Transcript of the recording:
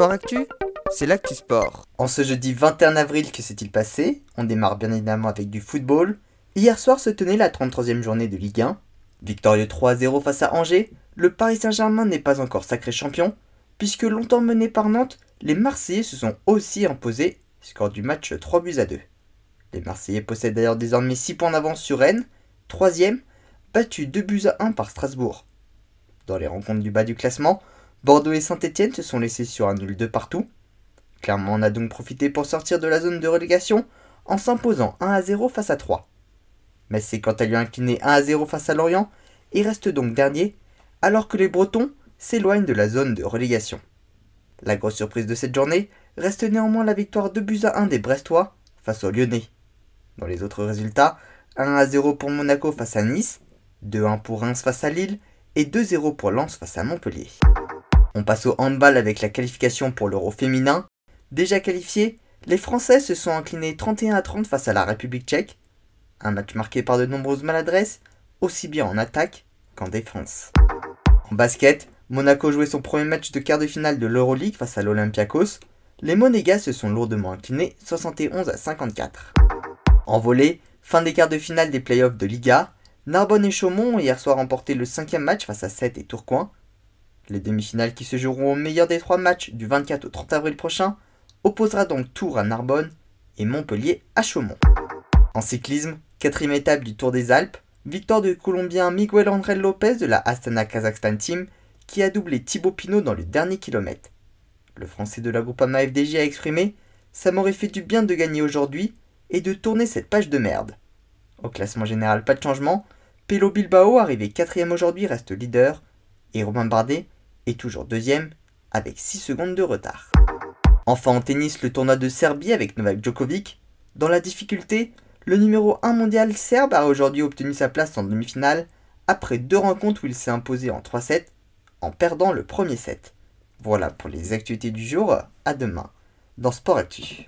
Sport Actu, c'est l'actu sport. En ce jeudi 21 avril, que s'est-il passé On démarre bien évidemment avec du football. Hier soir se tenait la 33e journée de Ligue 1. Victorieux 3-0 face à Angers, le Paris Saint-Germain n'est pas encore sacré champion, puisque longtemps mené par Nantes, les Marseillais se sont aussi imposés, score du match 3 buts à 2. Les Marseillais possèdent d'ailleurs désormais 6 points d'avance sur Rennes, 3 battu 2 buts à 1 par Strasbourg. Dans les rencontres du bas du classement, Bordeaux et Saint-Etienne se sont laissés sur un nul de partout. Clermont a donc profité pour sortir de la zone de relégation en s'imposant 1 à 0 face à 3. Mais c'est quant à lui incliné 1 à 0 face à Lorient et reste donc dernier, alors que les Bretons s'éloignent de la zone de relégation. La grosse surprise de cette journée reste néanmoins la victoire 2 buts à 1 des Brestois face aux Lyonnais. Dans les autres résultats, 1 à 0 pour Monaco face à Nice, 2-1 pour Reims face à Lille et 2-0 pour Lens face à Montpellier. On passe au handball avec la qualification pour l'Euro féminin. Déjà qualifiés, les Français se sont inclinés 31 à 30 face à la République tchèque. Un match marqué par de nombreuses maladresses, aussi bien en attaque qu'en défense. En basket, Monaco jouait son premier match de quart de finale de l'Euroleague face à l'Olympiakos. Les Monégas se sont lourdement inclinés 71 à 54. En volée, fin des quarts de finale des playoffs de Liga, Narbonne et Chaumont ont hier soir remporté le cinquième match face à 7 et Tourcoing. Les demi-finales qui se joueront au meilleur des trois matchs du 24 au 30 avril prochain opposera donc Tours à Narbonne et Montpellier à Chaumont. En cyclisme, quatrième étape du Tour des Alpes, victoire du Colombien Miguel André Lopez de la Astana Kazakhstan Team qui a doublé Thibaut Pinot dans le dernier kilomètre. Le français de la Groupama FDJ a exprimé Ça m'aurait fait du bien de gagner aujourd'hui et de tourner cette page de merde. Au classement général, pas de changement. Pelo Bilbao, arrivé quatrième aujourd'hui, reste leader. Et Romain Bardet est toujours deuxième avec 6 secondes de retard. Enfin en tennis, le tournoi de Serbie avec Novak Djokovic. Dans la difficulté, le numéro 1 mondial serbe a aujourd'hui obtenu sa place en demi-finale après deux rencontres où il s'est imposé en 3-7 en perdant le premier set. Voilà pour les actualités du jour, à demain dans Sport Actu.